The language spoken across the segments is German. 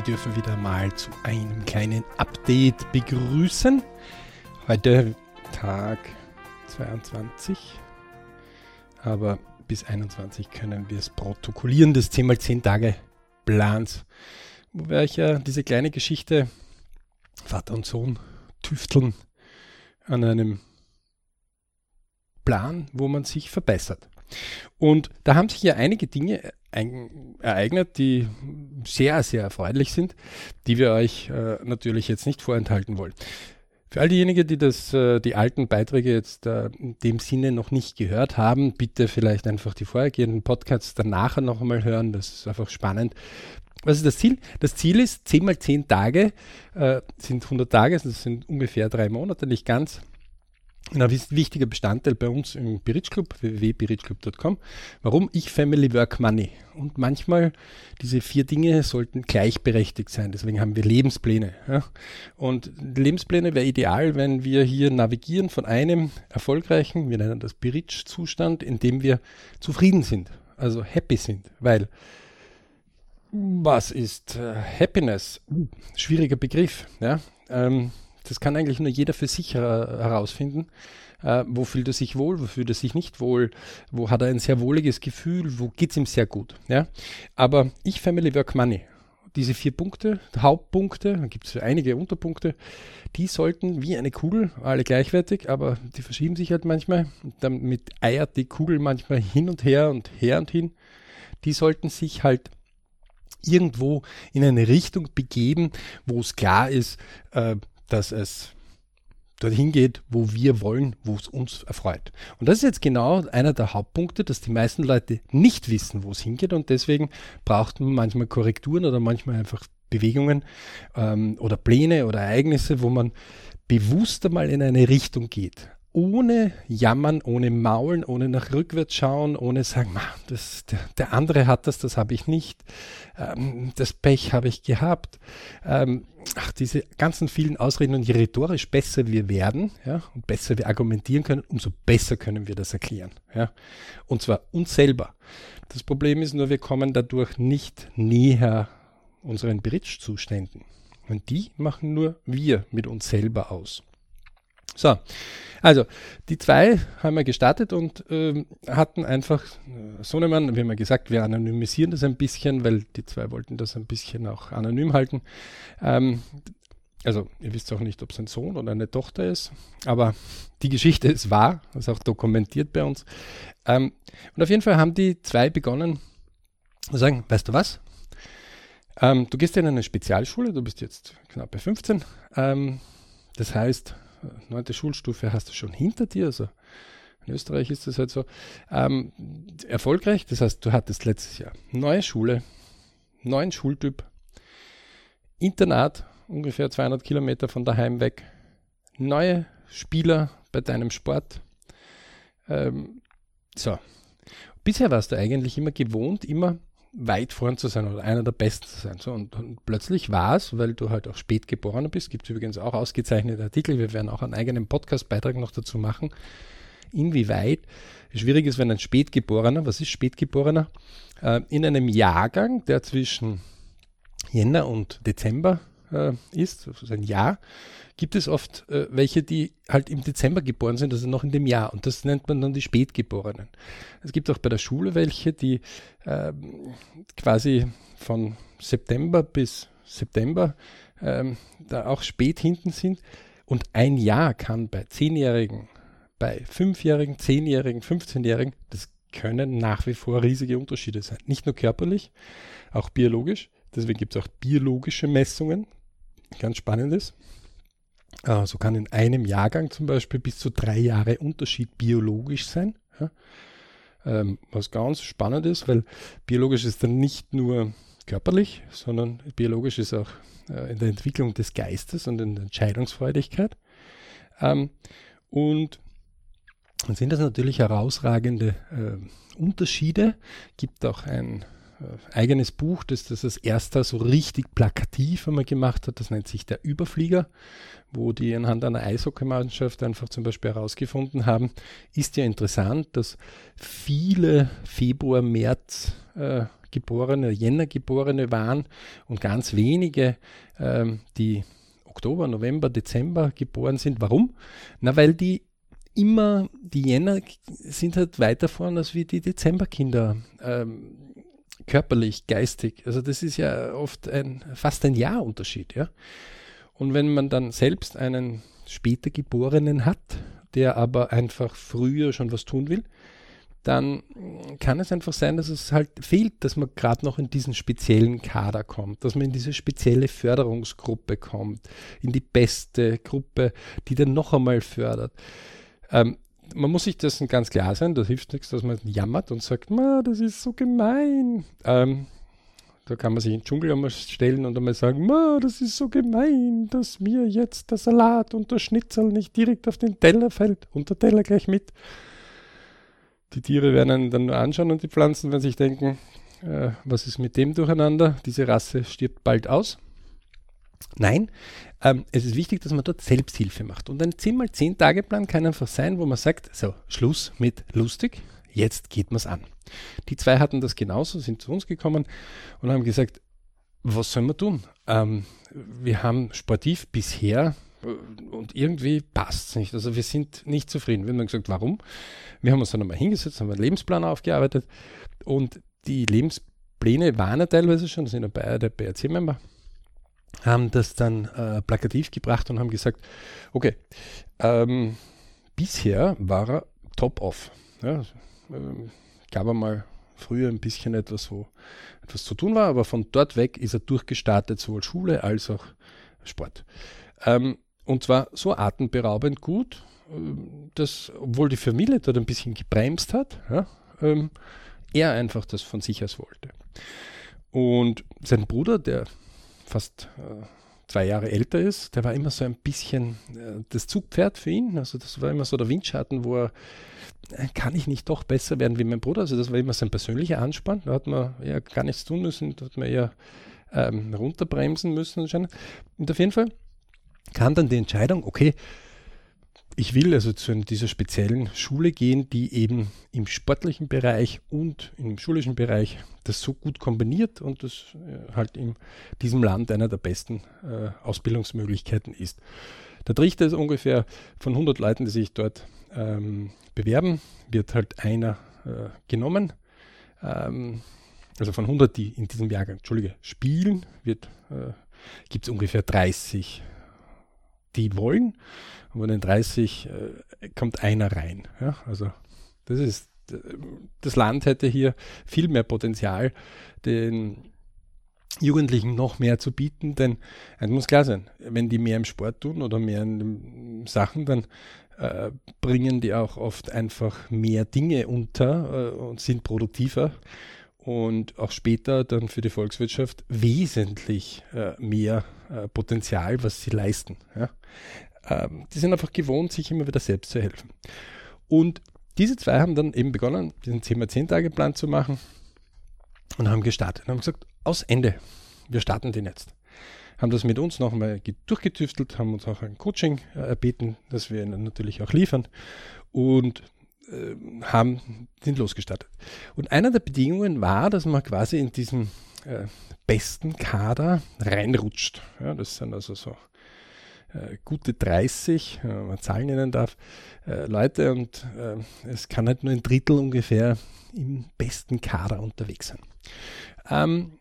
Wir dürfen wieder mal zu einem kleinen Update begrüßen. Heute Tag 22, aber bis 21 können wir es protokollieren des 10x10 Tage Plans, wo wir euch ja diese kleine Geschichte Vater und Sohn tüfteln an einem Plan, wo man sich verbessert. Und da haben sich ja einige Dinge ereignet, die sehr, sehr erfreulich sind, die wir euch äh, natürlich jetzt nicht vorenthalten wollen. Für all diejenigen, die das, äh, die alten Beiträge jetzt äh, in dem Sinne noch nicht gehört haben, bitte vielleicht einfach die vorhergehenden Podcasts danach noch einmal hören. Das ist einfach spannend. Was ist das Ziel? Das Ziel ist, 10 mal 10 Tage äh, sind 100 Tage, das sind ungefähr drei Monate, nicht ganz. Und ein wichtiger Bestandteil bei uns im Biritsch Club, www.birichclub.com. Warum? Ich, Family, Work, Money. Und manchmal, diese vier Dinge sollten gleichberechtigt sein. Deswegen haben wir Lebenspläne. Ja? Und Lebenspläne wäre ideal, wenn wir hier navigieren von einem erfolgreichen, wir nennen das Biritsch-Zustand, in dem wir zufrieden sind. Also happy sind. Weil, was ist äh, Happiness? Schwieriger Begriff. Ja? Ähm, das kann eigentlich nur jeder für sich herausfinden. Äh, wo fühlt er sich wohl, wo fühlt er sich nicht wohl, wo hat er ein sehr wohliges Gefühl, wo geht es ihm sehr gut. Ja? Aber ich, Family, Work, Money, diese vier Punkte, Hauptpunkte, da gibt es einige Unterpunkte, die sollten wie eine Kugel, alle gleichwertig, aber die verschieben sich halt manchmal. Und damit eiert die Kugel manchmal hin und her und her und hin. Die sollten sich halt irgendwo in eine Richtung begeben, wo es klar ist, äh, dass es dorthin geht, wo wir wollen, wo es uns erfreut. Und das ist jetzt genau einer der Hauptpunkte, dass die meisten Leute nicht wissen, wo es hingeht und deswegen braucht man manchmal Korrekturen oder manchmal einfach Bewegungen ähm, oder Pläne oder Ereignisse, wo man bewusster mal in eine Richtung geht ohne Jammern, ohne Maulen, ohne nach rückwärts schauen, ohne sagen, das, der, der, andere hat das, das habe ich nicht, ähm, das Pech habe ich gehabt. Ähm, ach, diese ganzen vielen Ausreden und je rhetorisch besser wir werden ja, und besser wir argumentieren können, umso besser können wir das erklären. Ja. Und zwar uns selber. Das Problem ist nur, wir kommen dadurch nicht näher unseren Bridge-Zuständen. Und die machen nur wir mit uns selber aus. So, also die zwei haben wir gestartet und ähm, hatten einfach äh, Sohnemann, wir haben ja gesagt, wir anonymisieren das ein bisschen, weil die zwei wollten das ein bisschen auch anonym halten. Ähm, also ihr wisst auch nicht, ob es ein Sohn oder eine Tochter ist, aber die Geschichte ist wahr, ist auch dokumentiert bei uns. Ähm, und auf jeden Fall haben die zwei begonnen zu sagen, weißt du was? Ähm, du gehst in eine Spezialschule, du bist jetzt knapp bei 15. Ähm, das heißt, neunte Schulstufe hast du schon hinter dir. Also in Österreich ist das halt so. Ähm, erfolgreich, das heißt, du hattest letztes Jahr neue Schule, neuen Schultyp, Internat, ungefähr 200 Kilometer von daheim weg, neue Spieler bei deinem Sport. Ähm, so. Bisher warst du eigentlich immer gewohnt, immer weit vorn zu sein oder einer der Besten zu sein. So, und, und plötzlich war es, weil du halt auch spät geboren bist, gibt es übrigens auch ausgezeichnete Artikel, wir werden auch einen eigenen Podcast-Beitrag noch dazu machen, inwieweit? Schwierig ist, wenn ein Spätgeborener, was ist Spätgeborener, äh, in einem Jahrgang, der zwischen Jänner und Dezember äh, ist, also ein Jahr, gibt es oft äh, welche, die halt im Dezember geboren sind, also noch in dem Jahr. Und das nennt man dann die Spätgeborenen. Es gibt auch bei der Schule welche, die äh, quasi von September bis September ähm, da auch spät hinten sind. Und ein Jahr kann bei Zehnjährigen, bei Fünfjährigen, Zehnjährigen, 15-Jährigen, das können nach wie vor riesige Unterschiede sein. Nicht nur körperlich, auch biologisch. Deswegen gibt es auch biologische Messungen. Ganz spannendes. Äh, so kann in einem Jahrgang zum Beispiel bis zu drei Jahre Unterschied biologisch sein. Ja? Ähm, was ganz spannend ist, weil biologisch ist dann nicht nur körperlich, sondern biologisch ist auch äh, in der Entwicklung des Geistes und in der Entscheidungsfreudigkeit. Ähm, und dann sind das natürlich herausragende äh, Unterschiede. Gibt auch ein eigenes Buch, das das als erster so richtig plakativ einmal gemacht hat. Das nennt sich Der Überflieger, wo die anhand einer Eishockeymannschaft einfach zum Beispiel herausgefunden haben, ist ja interessant, dass viele Februar, März äh, geborene, Jänner geborene waren und ganz wenige, ähm, die Oktober, November, Dezember geboren sind. Warum? Na, weil die immer, die Jänner sind halt weiter vorn als wie die Dezemberkinder. Ähm, körperlich, geistig. Also das ist ja oft ein, fast ein Jahrunterschied, ja. Und wenn man dann selbst einen später Geborenen hat, der aber einfach früher schon was tun will, dann kann es einfach sein, dass es halt fehlt, dass man gerade noch in diesen speziellen Kader kommt, dass man in diese spezielle Förderungsgruppe kommt, in die beste Gruppe, die dann noch einmal fördert. Ähm, man muss sich dessen ganz klar sein, da hilft nichts, dass man jammert und sagt, das ist so gemein. Ähm, da kann man sich in den Dschungel einmal stellen und einmal sagen, das ist so gemein, dass mir jetzt der Salat und der Schnitzel nicht direkt auf den Teller fällt und der Teller gleich mit. Die Tiere werden einen dann nur anschauen und die Pflanzen werden sich denken, äh, was ist mit dem durcheinander? Diese Rasse stirbt bald aus. Nein, ähm, es ist wichtig, dass man dort Selbsthilfe macht. Und ein 10x10-Tage-Plan kann einfach sein, wo man sagt, so, Schluss mit lustig, jetzt geht man es an. Die zwei hatten das genauso, sind zu uns gekommen und haben gesagt, was sollen wir tun? Ähm, wir haben sportiv bisher äh, und irgendwie passt es nicht. Also wir sind nicht zufrieden. Wir haben gesagt, warum? Wir haben uns dann nochmal hingesetzt, haben einen Lebensplan aufgearbeitet und die Lebenspläne waren ja teilweise schon, sind ja beide BRC-Member, haben das dann äh, plakativ gebracht und haben gesagt, okay, ähm, bisher war er top off. Ja, ähm, gab einmal früher ein bisschen etwas, wo etwas zu tun war, aber von dort weg ist er durchgestartet, sowohl Schule als auch Sport. Ähm, und zwar so atemberaubend gut, ähm, dass, obwohl die Familie dort ein bisschen gebremst hat, ja, ähm, er einfach das von sich aus wollte. Und sein Bruder, der fast äh, zwei Jahre älter ist, der war immer so ein bisschen äh, das Zugpferd für ihn. Also das war immer so der Windschatten, wo er, äh, kann ich nicht doch besser werden wie mein Bruder? Also das war immer sein persönlicher Anspann. Da hat man ja gar nichts tun müssen, da hat man eher ähm, runterbremsen müssen. Und auf jeden Fall kam dann die Entscheidung, okay, ich will also zu dieser speziellen Schule gehen, die eben im sportlichen Bereich und im schulischen Bereich das so gut kombiniert und das äh, halt in diesem Land einer der besten äh, Ausbildungsmöglichkeiten ist. Der Trichter ist ungefähr von 100 Leuten, die sich dort ähm, bewerben, wird halt einer äh, genommen. Ähm, also von 100, die in diesem Jahrgang, Entschuldige, spielen, äh, gibt es ungefähr 30 die wollen. Und von den 30 äh, kommt einer rein. Ja? Also das ist, das Land hätte hier viel mehr Potenzial, den Jugendlichen noch mehr zu bieten, denn es muss klar sein, wenn die mehr im Sport tun oder mehr in Sachen, dann äh, bringen die auch oft einfach mehr Dinge unter äh, und sind produktiver und auch später dann für die Volkswirtschaft wesentlich äh, mehr äh, Potenzial, was sie leisten. Ja? Ähm, die sind einfach gewohnt, sich immer wieder selbst zu helfen. Und diese zwei haben dann eben begonnen, diesen 10x10-Tage-Plan zu machen und haben gestartet. Und haben gesagt, aus Ende, wir starten den jetzt. Haben das mit uns nochmal durchgetüftelt, haben uns auch ein Coaching äh, erbeten, das wir ihnen natürlich auch liefern. Und äh, haben, sind losgestartet. Und einer der Bedingungen war, dass man quasi in diesen äh, besten Kader reinrutscht. Ja, das sind also so äh, gute 30, wenn man Zahlen nennen darf, äh, Leute und äh, es kann halt nur ein Drittel ungefähr im besten Kader unterwegs sein. Ähm,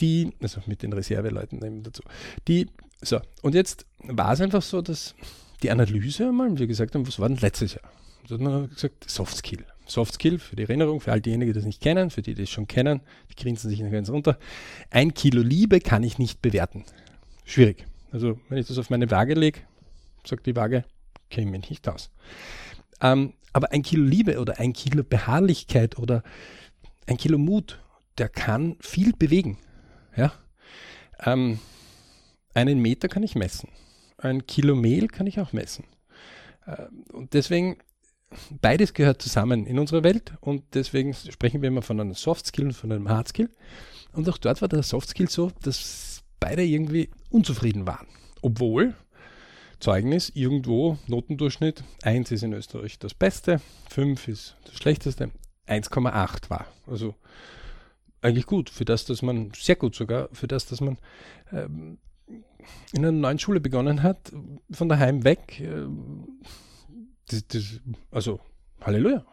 die, also mit den Reserveleuten eben dazu. Die, so, und jetzt war es einfach so, dass die Analyse einmal, wie gesagt haben, was war denn letztes Jahr? Da hat man gesagt, Soft Skill. Soft Skill für die Erinnerung, für all diejenigen, die das nicht kennen, für die, die es schon kennen, die grinsen sich ganz runter. Ein Kilo Liebe kann ich nicht bewerten. Schwierig. Also, wenn ich das auf meine Waage lege, sagt die Waage, käme ich nicht aus. Ähm, aber ein Kilo Liebe oder ein Kilo Beharrlichkeit oder ein Kilo Mut, der kann viel bewegen. Ja? Ähm, einen Meter kann ich messen. Ein Kilo Mehl kann ich auch messen. Äh, und deswegen beides gehört zusammen in unserer Welt und deswegen sprechen wir immer von einem Soft Skill und von einem Hard Skill. Und auch dort war der Soft Skill so, dass beide irgendwie unzufrieden waren. Obwohl Zeugnis irgendwo Notendurchschnitt 1 ist in Österreich das Beste, 5 ist das Schlechteste, 1,8 war. Also eigentlich gut, für das, dass man, sehr gut sogar, für das, dass man ähm, in einer neuen Schule begonnen hat, von daheim weg. Äh, das, das, also, Halleluja,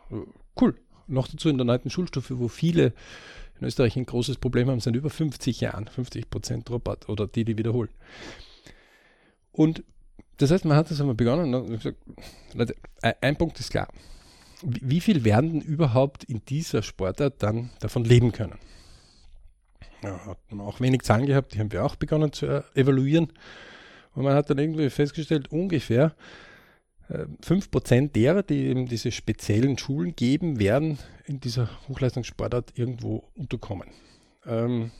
cool. Noch dazu in der neunten Schulstufe, wo viele in Österreich ein großes Problem haben, sind über 50 Jahren, 50 Prozent Rabatt oder die, die wiederholen. Und das heißt, man hat das einmal begonnen und gesagt, Leute, ein Punkt ist klar. Wie viel werden überhaupt in dieser Sportart dann davon leben können? Ja, hat man auch wenig Zahlen gehabt, die haben wir auch begonnen zu äh, evaluieren. Und man hat dann irgendwie festgestellt, ungefähr äh, 5% derer, die eben diese speziellen Schulen geben, werden in dieser Hochleistungssportart irgendwo unterkommen. Ähm,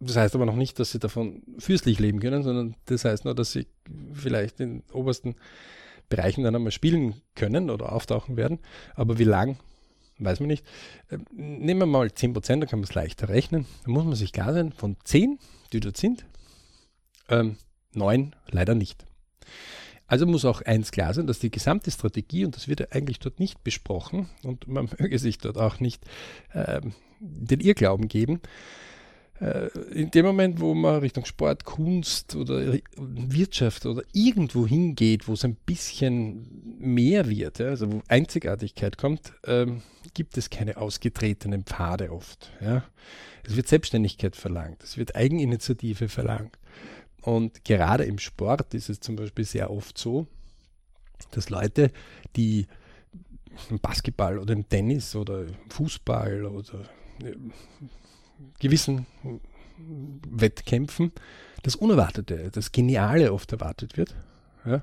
das heißt aber noch nicht, dass sie davon fürstlich leben können, sondern das heißt nur, dass sie vielleicht in obersten Bereichen dann einmal spielen können oder auftauchen werden. Aber wie lang, weiß man nicht. Ähm, nehmen wir mal 10%, da kann man es leichter rechnen. Da muss man sich klar sein, von 10, die dort sind, ähm, 9 leider nicht. Also muss auch eins klar sein, dass die gesamte Strategie, und das wird ja eigentlich dort nicht besprochen, und man möge sich dort auch nicht ähm, den Irrglauben geben, äh, in dem Moment, wo man Richtung Sport, Kunst oder Wirtschaft oder irgendwo hingeht, wo es ein bisschen mehr wird, ja, also wo Einzigartigkeit kommt, ähm, gibt es keine ausgetretenen Pfade oft. Ja. Es wird Selbstständigkeit verlangt, es wird Eigeninitiative verlangt. Und gerade im Sport ist es zum Beispiel sehr oft so, dass Leute, die im Basketball oder im Tennis oder im Fußball oder äh, gewissen Wettkämpfen das Unerwartete, das Geniale oft erwartet wird. Ja?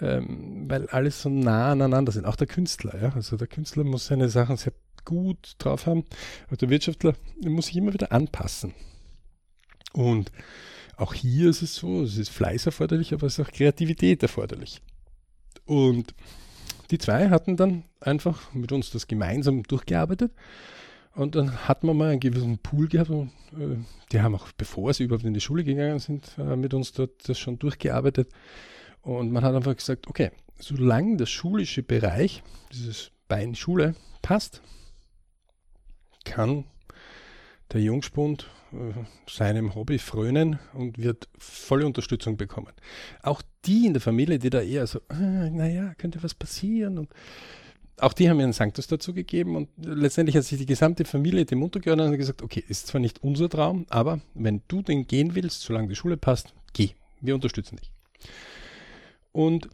Ähm, weil alles so nah aneinander sind. Auch der Künstler. Ja? Also der Künstler muss seine Sachen sehr gut drauf haben. Aber der Wirtschaftler muss sich immer wieder anpassen. Und auch hier ist es so, es ist Fleiß erforderlich, aber es ist auch Kreativität erforderlich. Und die zwei hatten dann einfach mit uns das gemeinsam durchgearbeitet und dann hat man mal einen gewissen Pool gehabt. Und, äh, die haben auch, bevor sie überhaupt in die Schule gegangen sind, äh, mit uns dort das schon durchgearbeitet. Und man hat einfach gesagt, okay, solange der schulische Bereich, dieses Bein Schule, passt, kann der Jungspund seinem Hobby frönen und wird volle Unterstützung bekommen. Auch die in der Familie, die da eher so, äh, naja, könnte was passieren und auch die haben mir einen Sanctus dazu gegeben und letztendlich hat sich die gesamte Familie dem untergeordnet und gesagt, okay, ist zwar nicht unser Traum, aber wenn du den gehen willst, solange die Schule passt, geh. Wir unterstützen dich. Und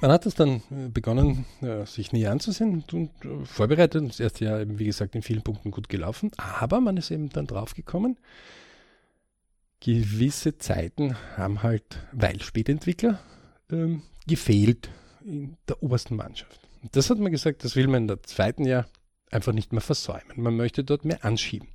man hat es dann äh, begonnen, äh, sich näher anzusehen und äh, vorbereitet. Das erste Jahr eben, wie gesagt, in vielen Punkten gut gelaufen. Aber man ist eben dann draufgekommen, gewisse Zeiten haben halt, weil Spätentwickler, ähm, gefehlt in der obersten Mannschaft. Das hat man gesagt, das will man in der zweiten Jahr einfach nicht mehr versäumen. Man möchte dort mehr anschieben.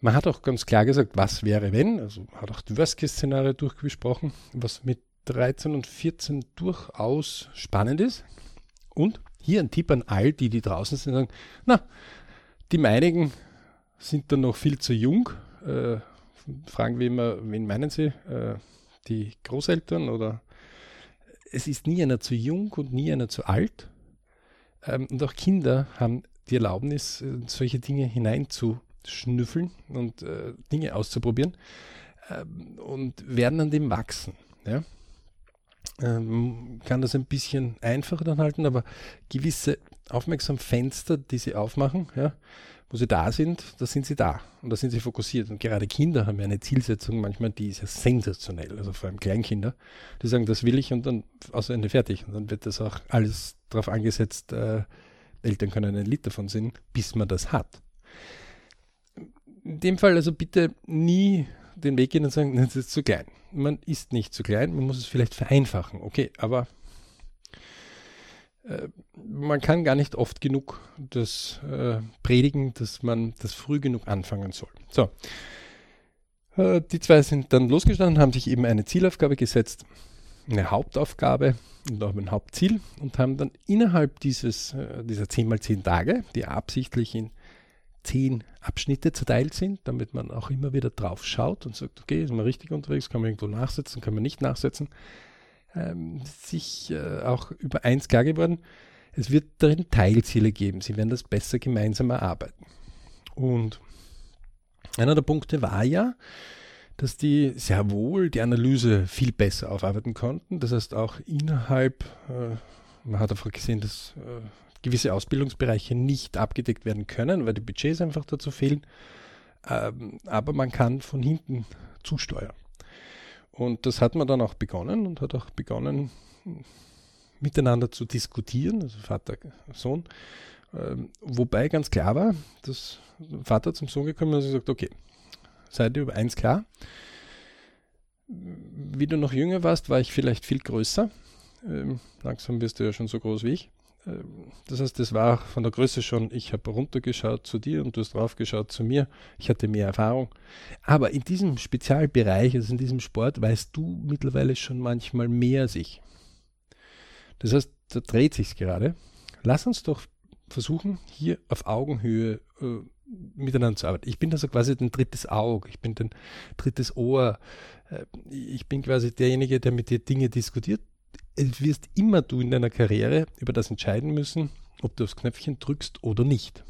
Man hat auch ganz klar gesagt, was wäre wenn, also hat auch die Worst-Case-Szenario durchgesprochen, was mit 13 und 14 durchaus spannend ist. Und hier ein Tipp an all die, die draußen sind, sagen, na, die meinigen sind dann noch viel zu jung. Äh, fragen wir immer, wen meinen sie? Äh, die Großeltern oder es ist nie einer zu jung und nie einer zu alt. Ähm, und auch Kinder haben die Erlaubnis, äh, solche Dinge hineinzuschnüffeln und äh, Dinge auszuprobieren ähm, und werden an dem wachsen. Ja? Ähm, kann das ein bisschen einfacher dann halten, aber gewisse Aufmerksamfenster, die sie aufmachen, ja, wo sie da sind, da sind sie da und da sind sie fokussiert. Und gerade Kinder haben ja eine Zielsetzung manchmal, die ist ja sensationell, also vor allem Kleinkinder, die sagen, das will ich und dann außer Ende fertig. Und dann wird das auch alles darauf angesetzt, äh, Eltern können ein Lied davon singen, bis man das hat. In dem Fall also bitte nie den Weg gehen und sagen, das ist zu klein. Man ist nicht zu klein, man muss es vielleicht vereinfachen, okay, aber äh, man kann gar nicht oft genug das äh, predigen, dass man das früh genug anfangen soll. So, äh, die zwei sind dann losgestanden, haben sich eben eine Zielaufgabe gesetzt, eine Hauptaufgabe und auch ein Hauptziel und haben dann innerhalb dieses, äh, dieser 10 mal 10 Tage, die absichtlich in 10 Abschnitte zerteilt sind, damit man auch immer wieder drauf schaut und sagt, okay, ist man richtig unterwegs, kann man irgendwo nachsetzen, kann man nicht nachsetzen, ähm, sich äh, auch über eins klar geworden, es wird darin Teilziele geben. Sie werden das besser gemeinsam erarbeiten. Und einer der Punkte war ja, dass die sehr wohl die Analyse viel besser aufarbeiten konnten. Das heißt auch innerhalb, äh, man hat einfach gesehen, dass äh, gewisse Ausbildungsbereiche nicht abgedeckt werden können, weil die Budgets einfach dazu fehlen. Ähm, aber man kann von hinten zusteuern. Und das hat man dann auch begonnen und hat auch begonnen, miteinander zu diskutieren, also Vater, Sohn. Ähm, wobei ganz klar war, dass Vater zum Sohn gekommen ist und gesagt, okay, seid ihr über eins klar. Wie du noch jünger warst, war ich vielleicht viel größer. Ähm, langsam wirst du ja schon so groß wie ich. Ähm, das heißt, das war von der Größe schon, ich habe runtergeschaut zu dir und du hast draufgeschaut zu mir. Ich hatte mehr Erfahrung. Aber in diesem Spezialbereich, also in diesem Sport, weißt du mittlerweile schon manchmal mehr als ich. Das heißt, da dreht sich gerade. Lass uns doch versuchen, hier auf Augenhöhe äh, miteinander zu arbeiten. Ich bin also quasi ein drittes Auge, ich bin ein drittes Ohr, äh, ich bin quasi derjenige, der mit dir Dinge diskutiert wirst immer du in deiner Karriere über das entscheiden müssen, ob du aufs Knöpfchen drückst oder nicht.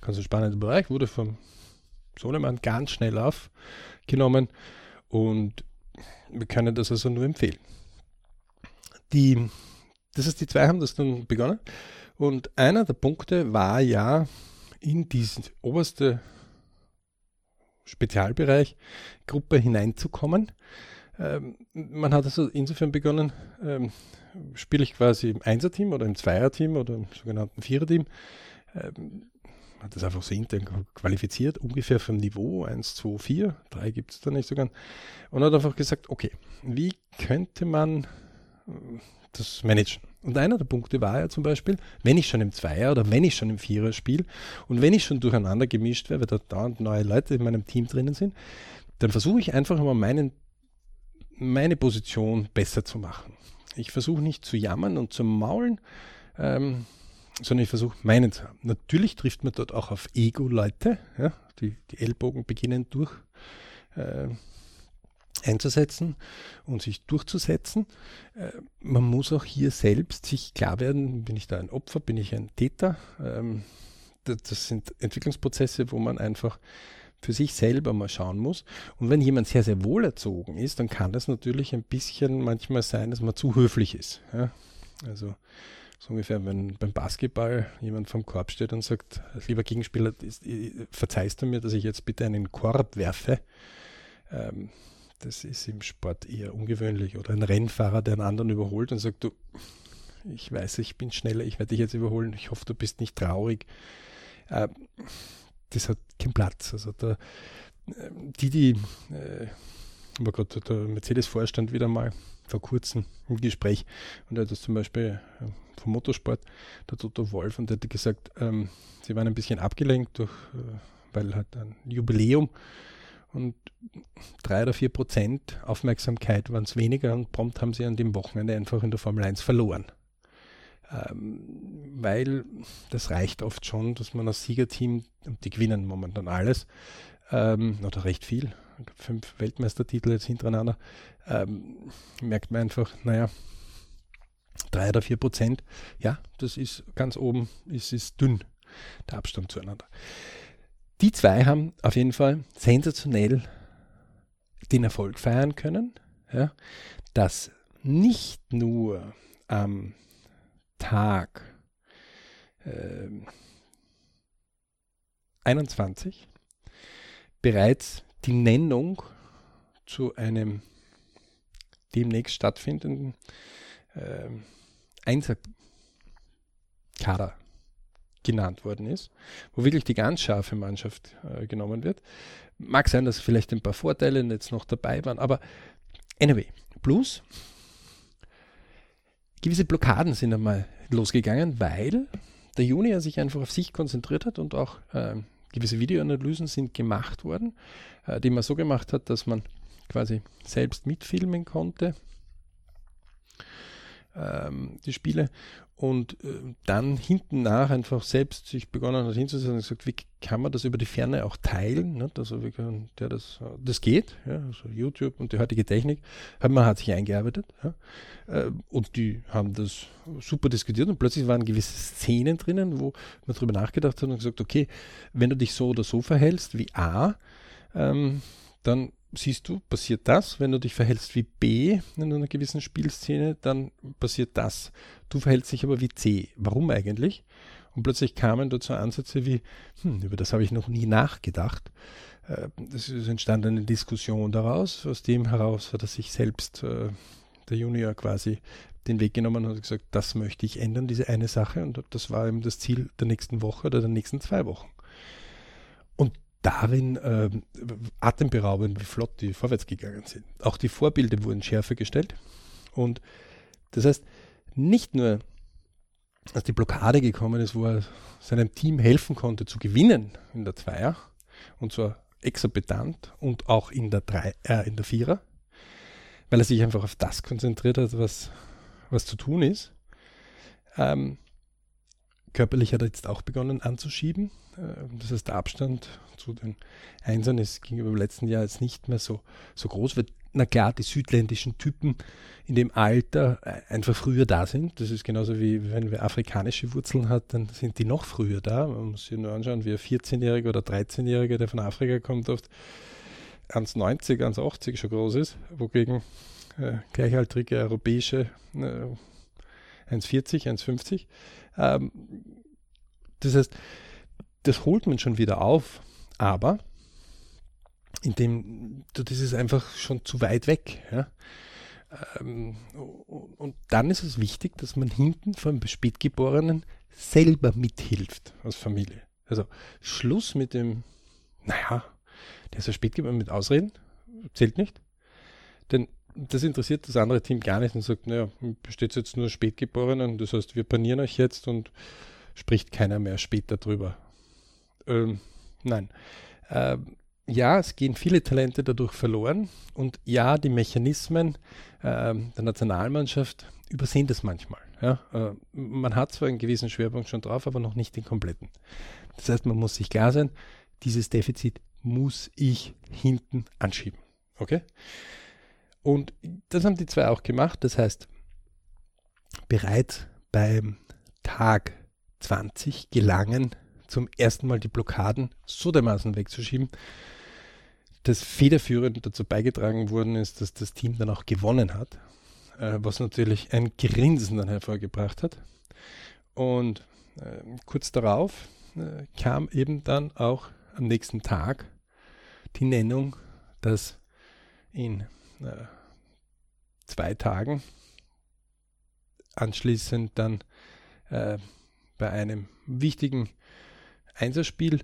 Ganz ein spannender Bereich, wurde vom Sohnemann ganz schnell aufgenommen und wir können das also nur empfehlen. Die, das heißt, die zwei haben das dann begonnen und einer der Punkte war ja in diesen oberste Spezialbereich Gruppe hineinzukommen ähm, man hat also insofern begonnen, ähm, spiele ich quasi im Einser-Team oder im Zweier-Team oder im sogenannten Vierer-Team. Ähm, hat das einfach so intern qualifiziert, ungefähr vom Niveau 1, 2, 4, 3 gibt es da nicht sogar. Und hat einfach gesagt, okay, wie könnte man äh, das managen? Und einer der Punkte war ja zum Beispiel, wenn ich schon im Zweier oder wenn ich schon im Vierer spiele und wenn ich schon durcheinander gemischt werde, weil da dauernd neue Leute in meinem Team drinnen sind, dann versuche ich einfach mal meinen meine Position besser zu machen. Ich versuche nicht zu jammern und zu maulen, ähm, sondern ich versuche meinen zu haben. Natürlich trifft man dort auch auf Ego-Leute, ja, die, die Ellbogen beginnen durch äh, einzusetzen und sich durchzusetzen. Äh, man muss auch hier selbst sich klar werden, bin ich da ein Opfer, bin ich ein Täter. Ähm, das, das sind Entwicklungsprozesse, wo man einfach für sich selber mal schauen muss. Und wenn jemand sehr, sehr wohlerzogen ist, dann kann das natürlich ein bisschen manchmal sein, dass man zu höflich ist. Ja? Also so ungefähr, wenn beim Basketball jemand vom Korb steht und sagt, lieber Gegenspieler, verzeihst du mir, dass ich jetzt bitte einen Korb werfe? Ähm, das ist im Sport eher ungewöhnlich. Oder ein Rennfahrer, der einen anderen überholt und sagt, du, ich weiß, ich bin schneller, ich werde dich jetzt überholen, ich hoffe, du bist nicht traurig. Ähm, das hat keinen Platz. Also da, ähm, die, die, äh, war gerade der Mercedes-Vorstand wieder mal vor kurzem im Gespräch und er hat das zum Beispiel äh, vom Motorsport, der Toto Wolf, und der hat gesagt, ähm, sie waren ein bisschen abgelenkt durch, äh, weil halt ein Jubiläum und drei oder vier Prozent Aufmerksamkeit waren es weniger und prompt haben sie an dem Wochenende einfach in der Formel 1 verloren. Ähm, weil das reicht oft schon, dass man als Siegerteam, die gewinnen momentan alles, ähm, oder recht viel, fünf Weltmeistertitel jetzt hintereinander, ähm, merkt man einfach, naja, drei oder vier Prozent, ja, das ist ganz oben, es ist dünn, der Abstand zueinander. Die zwei haben auf jeden Fall sensationell den Erfolg feiern können, ja, dass nicht nur am Tag äh, 21 bereits die Nennung zu einem demnächst stattfindenden äh, Einserkader genannt worden ist, wo wirklich die ganz scharfe Mannschaft äh, genommen wird. Mag sein, dass vielleicht ein paar Vorteile jetzt noch dabei waren, aber anyway, plus gewisse Blockaden sind einmal losgegangen, weil der Junior sich einfach auf sich konzentriert hat und auch äh, gewisse Videoanalysen sind gemacht worden, äh, die man so gemacht hat, dass man quasi selbst mitfilmen konnte. ähm, die Spiele und äh, dann hinten nach einfach selbst sich begonnen hat hinzusetzen und gesagt, wie kann man das über die Ferne auch teilen? Also wie kann der das, das geht, ja? also YouTube und die heutige Technik, man hat sich eingearbeitet ja? äh, und die haben das super diskutiert und plötzlich waren gewisse Szenen drinnen, wo man darüber nachgedacht hat und gesagt, okay, wenn du dich so oder so verhältst wie A, ähm, dann siehst du, passiert das. Wenn du dich verhältst wie B in einer gewissen Spielszene, dann passiert das. Du verhältst dich aber wie C. Warum eigentlich? Und plötzlich kamen dazu Ansätze wie, hm, über das habe ich noch nie nachgedacht. Es äh, entstand eine Diskussion daraus. Aus dem heraus hat er sich selbst, äh, der Junior quasi, den Weg genommen und gesagt, das möchte ich ändern, diese eine Sache. Und das war eben das Ziel der nächsten Woche oder der nächsten zwei Wochen. Und darin äh, atemberaubend, wie flott die vorwärts gegangen sind. Auch die Vorbilder wurden schärfer gestellt. Und das heißt, nicht nur, dass die Blockade gekommen ist, wo er seinem Team helfen konnte zu gewinnen in der Zweier, und zwar exorbitant und auch in der, Drei, äh, in der Vierer, weil er sich einfach auf das konzentriert hat, was, was zu tun ist. Ähm, körperlich hat er jetzt auch begonnen anzuschieben. Äh, das heißt, der Abstand zu den Einsern ist gegenüber dem letzten Jahr jetzt nicht mehr so, so groß. Wird, na klar, die südländischen Typen in dem Alter äh, einfach früher da sind. Das ist genauso wie wenn wer afrikanische Wurzeln hat, dann sind die noch früher da. Man muss sich nur anschauen, wie ein 14-Jähriger oder 13-Jähriger, der von Afrika kommt, oft 1,90, 1,80 schon groß ist, wogegen äh, gleichaltrige europäische äh, 1,40, 1,50 ähm, das heißt, das holt man schon wieder auf, aber indem das ist einfach schon zu weit weg. Ja? Ähm, und dann ist es wichtig, dass man hinten vom Spätgeborenen selber mithilft als Familie. Also Schluss mit dem, naja, der ist ja Spätgeboren mit Ausreden, zählt nicht. Denn das interessiert das andere Team gar nicht und sagt, naja, besteht jetzt nur Spätgeborenen, das heißt, wir panieren euch jetzt und spricht keiner mehr später drüber. Ähm, nein. Ähm, ja, es gehen viele Talente dadurch verloren und ja, die Mechanismen ähm, der Nationalmannschaft übersehen das manchmal. Ja? Äh, man hat zwar einen gewissen Schwerpunkt schon drauf, aber noch nicht den kompletten. Das heißt, man muss sich klar sein, dieses Defizit muss ich hinten anschieben. Okay? Und das haben die zwei auch gemacht. Das heißt, bereits beim Tag 20 gelangen zum ersten Mal die Blockaden so dermaßen wegzuschieben, dass federführend dazu beigetragen worden ist, dass das Team dann auch gewonnen hat, äh, was natürlich ein Grinsen dann hervorgebracht hat. Und äh, kurz darauf äh, kam eben dann auch am nächsten Tag die Nennung, dass in äh, zwei Tagen. Anschließend dann äh, bei einem wichtigen Einserspiel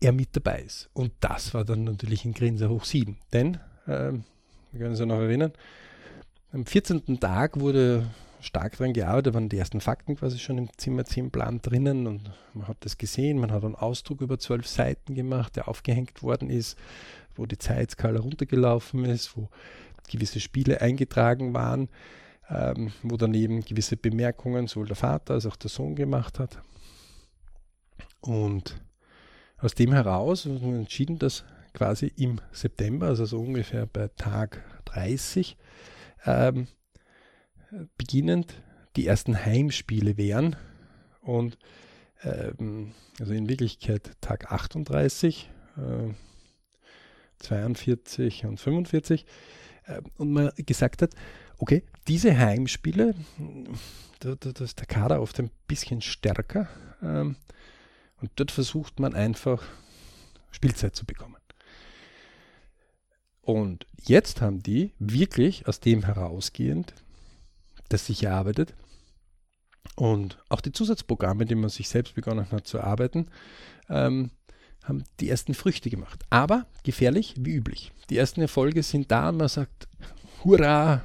er mit dabei ist. Und das war dann natürlich in Grinser hoch 7. Denn, äh, wir können uns ja noch erinnern, am 14. Tag wurde stark daran gearbeitet, waren die ersten Fakten quasi schon im Zimmer 10 Plan drinnen und man hat das gesehen, man hat einen Ausdruck über zwölf Seiten gemacht, der aufgehängt worden ist, wo die Zeitskala runtergelaufen ist, wo gewisse Spiele eingetragen waren, ähm, wo daneben gewisse Bemerkungen sowohl der Vater als auch der Sohn gemacht hat. Und aus dem heraus entschieden, dass quasi im September, also so ungefähr bei Tag 30, ähm, beginnend die ersten Heimspiele wären. Und ähm, also in Wirklichkeit Tag 38, äh, 42 und 45 äh, und man gesagt hat, okay, diese Heimspiele, da, da, da ist der Kader oft ein bisschen stärker ähm, und dort versucht man einfach Spielzeit zu bekommen. Und jetzt haben die wirklich aus dem herausgehend, dass sich erarbeitet und auch die Zusatzprogramme, die man sich selbst begonnen hat zu arbeiten, ähm, haben die ersten Früchte gemacht. Aber gefährlich wie üblich. Die ersten Erfolge sind da und man sagt, hurra,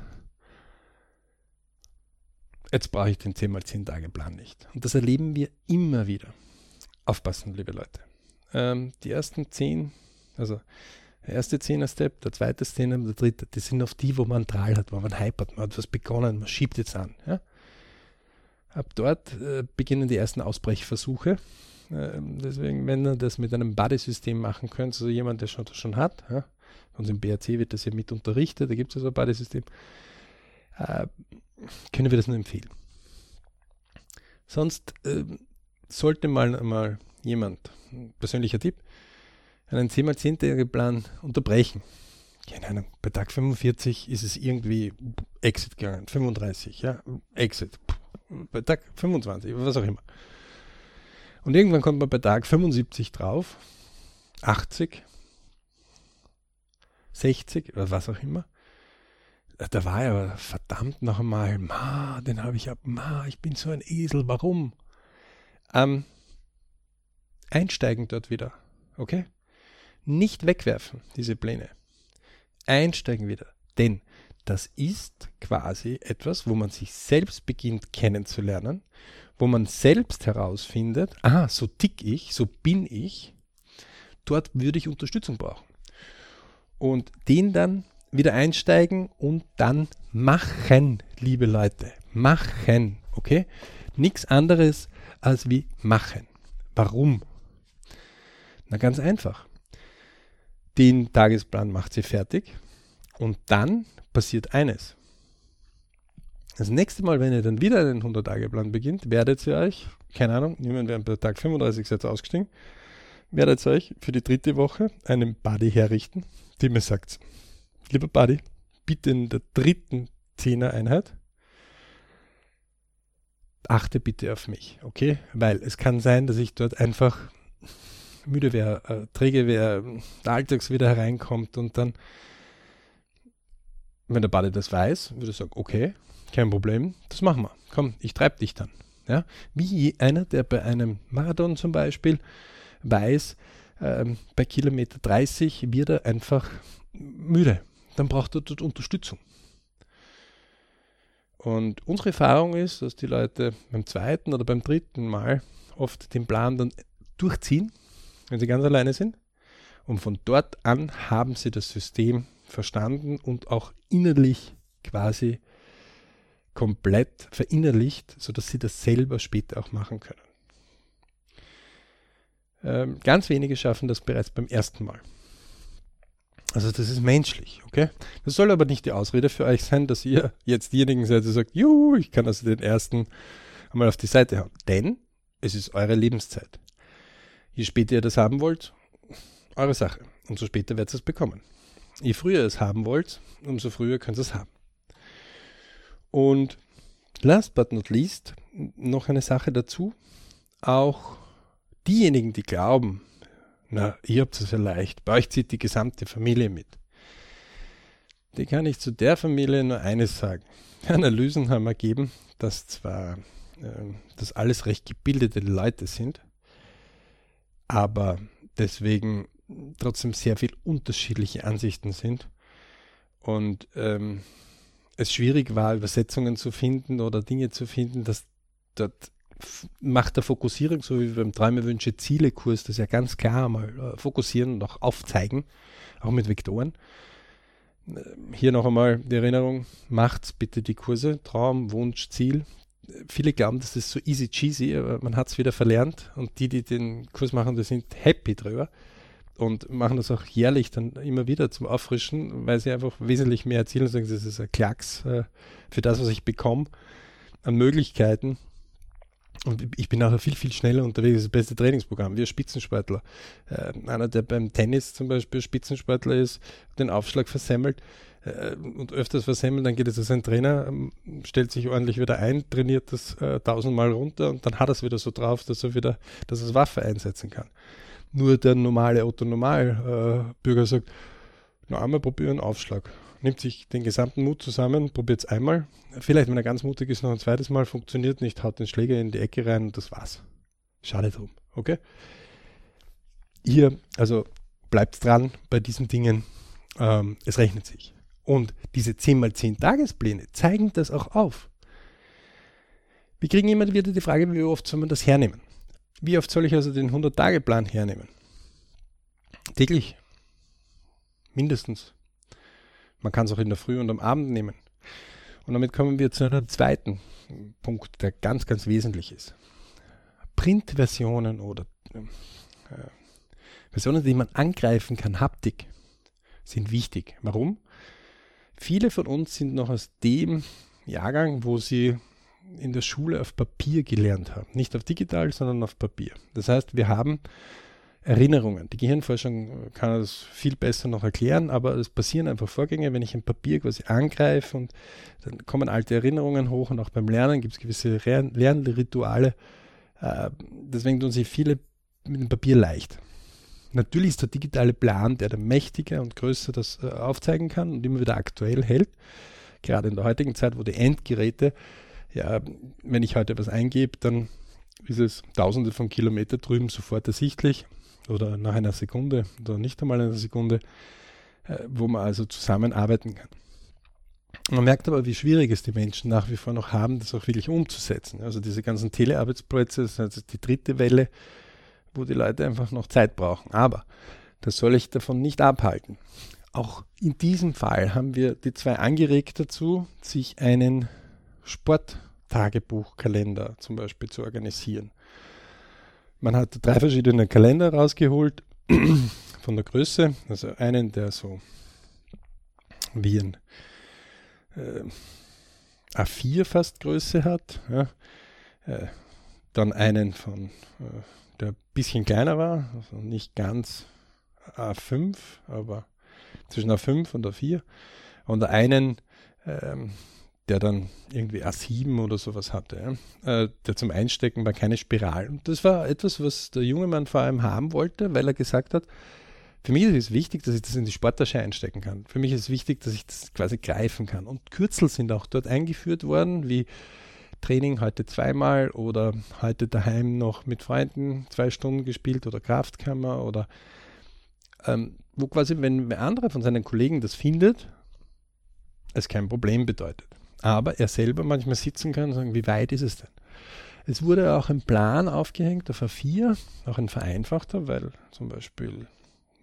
jetzt brauche ich den 10x10-Tage-Plan nicht. Und das erleben wir immer wieder. Aufpassen, liebe Leute. Ähm, die ersten 10, also Der erste Zehner-Step, der zweite Zehner, der dritte, das sind auf die, wo man Drahl hat, wo man hypert, man hat was begonnen, man schiebt jetzt an. Ja? Ab dort äh, beginnen die ersten Ausbrechversuche. Äh, deswegen, wenn ihr das mit einem Buddy-System machen könnt, also jemand, der schon, das schon hat, ja? uns im BRC wird das ja mit unterrichtet, da gibt es also ein Buddy-System, äh, können wir das nur empfehlen. Sonst äh, sollte mal, mal jemand, persönlicher Tipp, einen 10x10-Tage-Plan unterbrechen. Keine Ahnung, bei Tag 45 ist es irgendwie Exit gegangen, 35, ja, Exit. Bei Tag 25, was auch immer. Und irgendwann kommt man bei Tag 75 drauf, 80, 60 oder was auch immer. Da war er aber verdammt noch einmal, ma, den habe ich ab, ma, ich bin so ein Esel, warum? Ähm, einsteigen dort wieder, okay? Nicht wegwerfen, diese Pläne. Einsteigen wieder. Denn das ist quasi etwas, wo man sich selbst beginnt kennenzulernen, wo man selbst herausfindet, ah, so tick ich, so bin ich, dort würde ich Unterstützung brauchen. Und den dann wieder einsteigen und dann machen, liebe Leute, machen, okay? Nichts anderes als wie machen. Warum? Na ganz einfach. Den Tagesplan macht sie fertig und dann passiert eines. Das nächste Mal, wenn ihr dann wieder einen 100-Tage-Plan beginnt, werdet ihr euch, keine Ahnung, nehmen wir bei Tag 35 jetzt ausgestiegen, werdet ihr euch für die dritte Woche einen Buddy herrichten, die mir sagt, lieber Buddy, bitte in der dritten Zehner-Einheit achte bitte auf mich, okay? Weil es kann sein, dass ich dort einfach müde wäre, äh, träge wäre, der Alltags wieder hereinkommt und dann, wenn der Buddy das weiß, würde ich sagen, okay, kein Problem, das machen wir. Komm, ich treibe dich dann. Ja? Wie einer, der bei einem Marathon zum Beispiel weiß, ähm, bei Kilometer 30 wird er einfach müde. Dann braucht er dort Unterstützung. Und unsere Erfahrung ist, dass die Leute beim zweiten oder beim dritten Mal oft den Plan dann durchziehen wenn sie ganz alleine sind. Und von dort an haben sie das System verstanden und auch innerlich quasi komplett verinnerlicht, sodass sie das selber später auch machen können. Ähm, ganz wenige schaffen das bereits beim ersten Mal. Also das ist menschlich, okay? Das soll aber nicht die Ausrede für euch sein, dass ihr jetzt diejenigen seid, die sagt, juhu, ich kann also den ersten einmal auf die Seite hauen. Denn es ist eure Lebenszeit. Je später ihr das haben wollt, eure Sache. Umso später werdet ihr es bekommen. Je früher ihr es haben wollt, umso früher könnt ihr es haben. Und last but not least noch eine Sache dazu. Auch diejenigen, die glauben, na, ihr habt es ja leicht, bei euch zieht die gesamte Familie mit. Die kann ich zu der Familie nur eines sagen. Analysen haben ergeben, dass zwar äh, das alles recht gebildete Leute sind, aber deswegen trotzdem sehr viel unterschiedliche Ansichten sind und ähm, es schwierig war, Übersetzungen zu finden oder Dinge zu finden, dass dort macht der Fokussierung, so wie beim Träume, Wünsche, Ziele-Kurs, das ja ganz klar mal äh, fokussieren und auch aufzeigen, auch mit Vektoren. Äh, hier noch einmal die Erinnerung, macht bitte die Kurse, Traum, Wunsch, Ziel, viele glauben, das ist so easy cheesy, aber man hat es wieder verlernt und die, die den Kurs machen, die sind happy drüber und machen das auch jährlich dann immer wieder zum Auffrischen, weil sie einfach wesentlich mehr erzielen und sagen, das ist ein Klacks äh, für das, was ich bekomme an Möglichkeiten. Und ich bin nachher viel, viel schneller unterwegs. Das, beste Trainingsprogramm. Wir Spitzensportler. Äh, einer, der beim Tennis zum Beispiel Spitzensportler ist, den Aufschlag versemmelt, äh, und öfters versemmeln, dann geht es zu seinem Trainer, ähm, stellt sich ordentlich wieder ein, trainiert das äh, tausendmal runter und dann hat er es wieder so drauf, dass er wieder, dass er Waffe einsetzen kann. Nur der normale Otto-Normal-Bürger äh, sagt, nur einmal probieren, Aufschlag. Nimmt sich den gesamten Mut zusammen, probiert es einmal. Vielleicht, wenn er ganz mutig ist, noch ein zweites Mal, funktioniert nicht, haut den Schläger in die Ecke rein und das war's. Schade drum, okay? Hier, also bleibt dran bei diesen Dingen. Ähm, es rechnet sich. Und diese 10x10 Tagespläne zeigen das auch auf. Wir kriegen immer wieder die Frage, wie oft soll man das hernehmen? Wie oft soll ich also den 100-Tage-Plan hernehmen? Täglich. mindestens. Man kann es auch in der Früh und am Abend nehmen. Und damit kommen wir zu einem zweiten Punkt, der ganz, ganz wesentlich ist. Printversionen oder äh, Versionen, die man angreifen kann, Haptik, sind wichtig. Warum? Viele von uns sind noch aus dem Jahrgang, wo sie in der Schule auf Papier gelernt haben. Nicht auf digital, sondern auf Papier. Das heißt, wir haben Erinnerungen. Die Gehirnforschung kann das viel besser noch erklären, aber es passieren einfach Vorgänge, wenn ich ein Papier quasi angreife und dann kommen alte Erinnerungen hoch und auch beim Lernen gibt es gewisse Lernrituale. Äh, deswegen tun sich viele mit dem Papier leicht. Natürlich ist der digitale Plan, der der mächtiger und größer das äh, aufzeigen kann und immer wieder aktuell hält. Gerade in der heutigen Zeit, wo die Endgeräte, ja, wenn ich heute etwas eingebe, dann ist es tausende von Kilometern drüben sofort ersichtlich oder nach einer Sekunde oder nicht einmal einer Sekunde, äh, wo man also zusammenarbeiten kann. Man merkt aber, wie schwierig es die Menschen nach wie vor noch haben, das auch wirklich umzusetzen. Also diese ganzen Telearbeitsplätze, das ist also die dritte Welle, wo die Leute einfach noch Zeit brauchen. Aber das soll ich davon nicht abhalten. Auch in diesem Fall haben wir die zwei angeregt dazu, sich einen Sporttagebuchkalender zum Beispiel zu organisieren. Man hat drei verschiedene Kalender rausgeholt von der Größe. Also einen, der so wie ein äh, A4 fast Größe hat. Ja. Äh, dann einen von, äh, der ein bisschen kleiner war, also nicht ganz A5, aber zwischen A5 und A4. Und einen, ähm, der dann irgendwie A7 oder sowas hatte. Äh, der zum Einstecken war keine Spiralen. Und das war etwas, was der junge Mann vor allem haben wollte, weil er gesagt hat, für mich ist es wichtig, dass ich das in die Sporttasche einstecken kann. Für mich ist es wichtig, dass ich das quasi greifen kann. Und Kürzel sind auch dort eingeführt worden, wie Training heute zweimal oder heute daheim noch mit Freunden zwei Stunden gespielt oder Kraftkammer oder ähm, wo quasi, wenn ein anderer von seinen Kollegen das findet, es kein Problem bedeutet aber er selber manchmal sitzen kann und sagen, wie weit ist es denn? Es wurde auch ein Plan aufgehängt auf A4, auch ein vereinfachter, weil zum Beispiel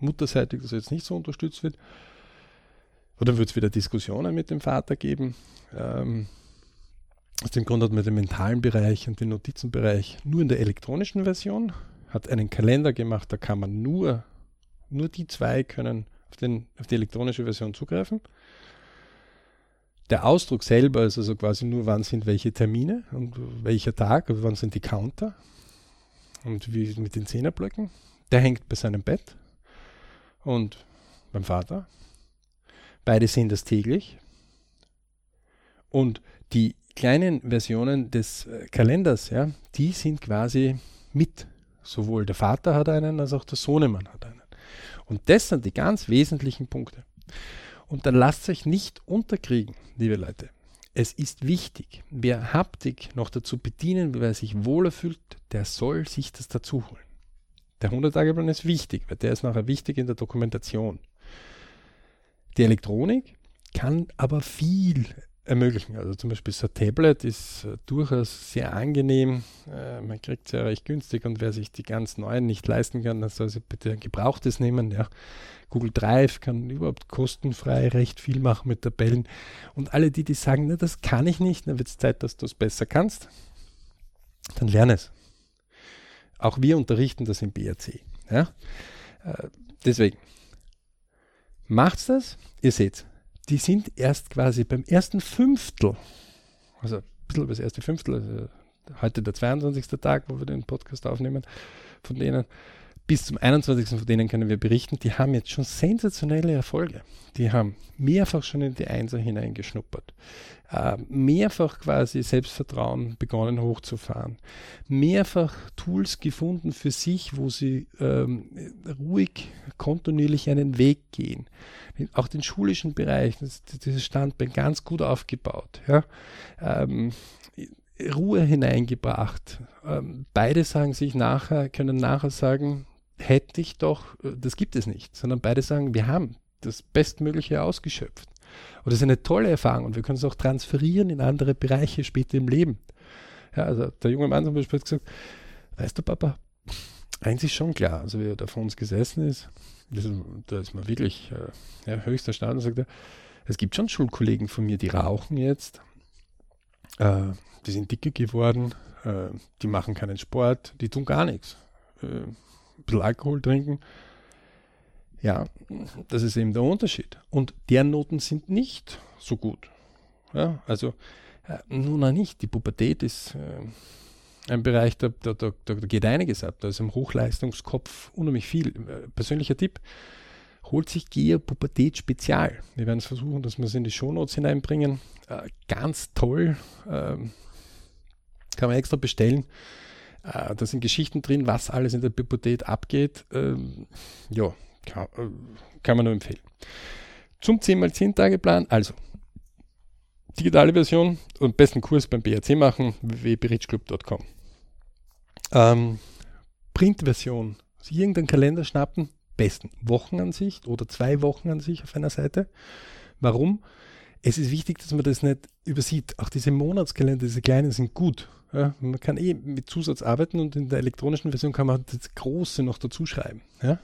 mutterseitig das jetzt nicht so unterstützt wird. Oder wird es wieder Diskussionen mit dem Vater geben? Ähm, aus dem Grund hat man den mentalen Bereich und den Notizenbereich nur in der elektronischen Version, hat einen Kalender gemacht, da kann man nur, nur die zwei können auf, den, auf die elektronische Version zugreifen. Der Ausdruck selber ist also quasi nur, wann sind welche Termine und welcher Tag, also wann sind die Counter und wie mit den Zehnerblöcken. Der hängt bei seinem Bett und beim Vater. Beide sehen das täglich. Und die kleinen Versionen des äh, Kalenders, ja, die sind quasi mit. Sowohl der Vater hat einen, als auch der Sohnemann hat einen. Und das sind die ganz wesentlichen Punkte. Und dann lasst euch nicht unterkriegen, liebe Leute. Es ist wichtig, wer Haptik noch dazu bedienen wer sich wohler fühlt, der soll sich das dazu holen. Der 100-Tage-Plan ist wichtig, weil der ist nachher wichtig in der Dokumentation. Die Elektronik kann aber viel ermöglichen. Also zum Beispiel so ein Tablet ist äh, durchaus sehr angenehm. Äh, man kriegt es ja recht günstig und wer sich die ganz neuen nicht leisten kann, dann soll sich bitte ein gebrauchtes nehmen. Ja. Google Drive kann überhaupt kostenfrei recht viel machen mit Tabellen. Und alle die, die sagen, na, das kann ich nicht, dann wird es Zeit, dass du es besser kannst, dann lerne es. Auch wir unterrichten das im BRC. Ja. Äh, deswegen, macht's das, ihr seht die sind erst quasi beim ersten Fünftel, also ein bisschen über das erste Fünftel, also heute der 22. Tag, wo wir den Podcast aufnehmen, von denen bis zum 21. von denen können wir berichten, die haben jetzt schon sensationelle Erfolge. Die haben mehrfach schon in die Einser hineingeschnuppert, äh, mehrfach quasi Selbstvertrauen begonnen hochzufahren, mehrfach Tools gefunden für sich, wo sie ähm, ruhig, kontinuierlich einen Weg gehen. Auch den schulischen Bereich, dieses Standbein ganz gut aufgebaut. Ja. Ähm, Ruhe hineingebracht. Ähm, beide sagen sich nachher, können nachher sagen, hätte ich doch, äh, das gibt es nicht, sondern beide sagen, wir haben das Bestmögliche ausgeschöpft. Und das ist eine tolle Erfahrung und wir können es auch transferieren in andere Bereiche später im Leben. Ja, also der junge Mann zum Beispiel hat gesagt, weißt du Papa, eins ist schon klar, also wie er da vor uns gesessen ist, das, da ist man wirklich äh, ja, höchster Stand und sagt er, es gibt schon Schulkollegen von mir, die rauchen jetzt, äh, die sind dicker geworden, äh, die machen keinen Sport, die tun gar nichts. Äh, ein bisschen Alkohol trinken. Ja, das ist eben der Unterschied. Und deren Noten sind nicht so gut. Ja, also äh, nun auch nicht. Die Pubertät ist äh, ein Bereich, da, da, da, da, geht einiges ab. Da ist im Hochleistungskopf unheimlich viel. Äh, persönlicher Tipp, holt sich Gea Pubertät Spezial. Wir werden es versuchen, dass wir es in die Shownotes hineinbringen. Äh, ganz toll. Ähm, kann man extra bestellen. Äh, da sind Geschichten drin, was alles in der Pubertät abgeht. Ähm, ja, kann, äh, kann man nur empfehlen. Zum 10x10-Tage-Plan, also digitale Version und besten Kurs beim BRC machen, www.berichclub.com. Ähm, Printversion, also irgendeinen Kalender schnappen, besten Wochenansicht oder zwei Wochenansicht auf einer Seite. Warum? Es ist wichtig, dass man das nicht übersieht. Auch diese Monatskalender, diese kleinen sind gut. Ja, man kann eh mit Zusatz arbeiten und in der elektronischen Version kann man das Große noch dazu schreiben. Ja?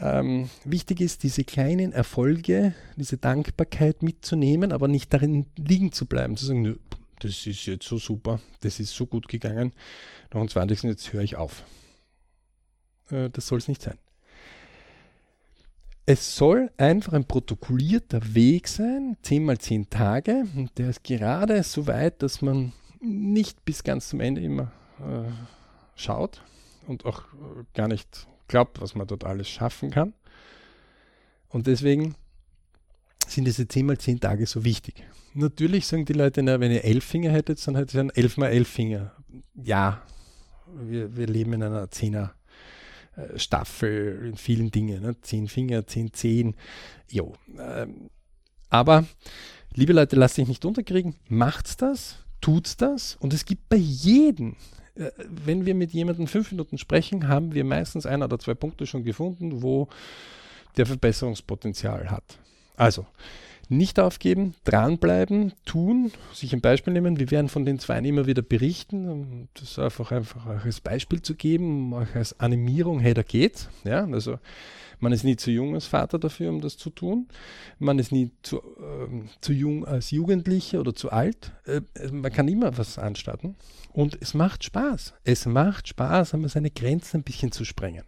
Ähm, wichtig ist, diese kleinen Erfolge, diese Dankbarkeit mitzunehmen, aber nicht darin liegen zu bleiben, zu sagen, das ist jetzt so super, das ist so gut gegangen, noch am 20. jetzt höre ich auf. Äh, das soll es nicht sein. Es soll einfach ein protokollierter Weg sein, 10 mal 10 Tage, und der ist gerade so weit, dass man nicht bis ganz zum Ende immer äh, schaut und auch äh, gar nicht glaubt, was man dort alles schaffen kann. Und deswegen sind diese 10 mal 10 Tage so wichtig. Natürlich sagen die Leute, na, wenn ihr elf Finger hättet, dann hättet ihr dann elf mal elf Finger. Ja, wir, wir leben in einer Zehner Staffel in vielen Dingen. Ne? Zehn Finger, zehn Zehen. Jo. Ähm, aber, liebe Leute, lasst euch nicht unterkriegen. Macht's das tut's das und es gibt bei jedem, äh, wenn wir mit jemandem fünf Minuten sprechen, haben wir meistens ein oder zwei Punkte schon gefunden, wo der Verbesserungspotenzial hat. Also, nicht aufgeben, dranbleiben, tun, sich ein Beispiel nehmen. Wir werden von den zwei immer wieder berichten, um das einfach, einfach als Beispiel zu geben, auch als Animierung, hey, da geht's. Ja, also man ist nie zu jung als Vater dafür, um das zu tun. Man ist nie zu, äh, zu jung als Jugendlicher oder zu alt. Äh, man kann immer was anstarten. Und es macht Spaß. Es macht Spaß, einmal seine Grenzen ein bisschen zu sprengen.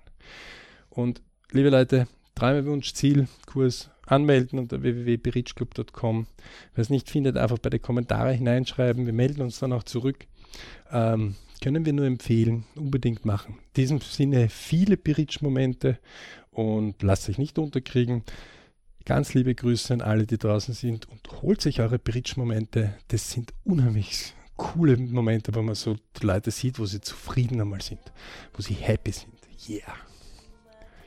Und liebe Leute, Träumewunsch, Ziel, Kurs anmelden unter www.berichclub.com. Wer es nicht findet, einfach bei den Kommentaren hineinschreiben. Wir melden uns dann auch zurück. Ähm, können wir nur empfehlen, unbedingt machen. In diesem Sinne viele Beritsch-Momente und lasst euch nicht unterkriegen. Ganz liebe Grüße an alle, die draußen sind und holt sich eure Bridge-Momente. Das sind unheimlich coole Momente, wo man so die Leute sieht, wo sie zufrieden einmal sind, wo sie happy sind. Yeah.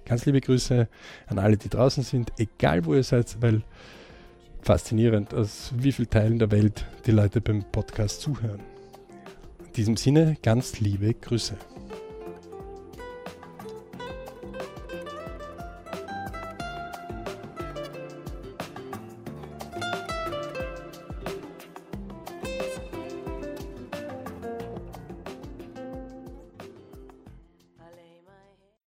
Ganz liebe Grüße an alle, die draußen sind, egal wo ihr seid, weil faszinierend, aus wie vielen Teilen der Welt die Leute beim Podcast zuhören. In diesem Sinne, ganz liebe Grüße.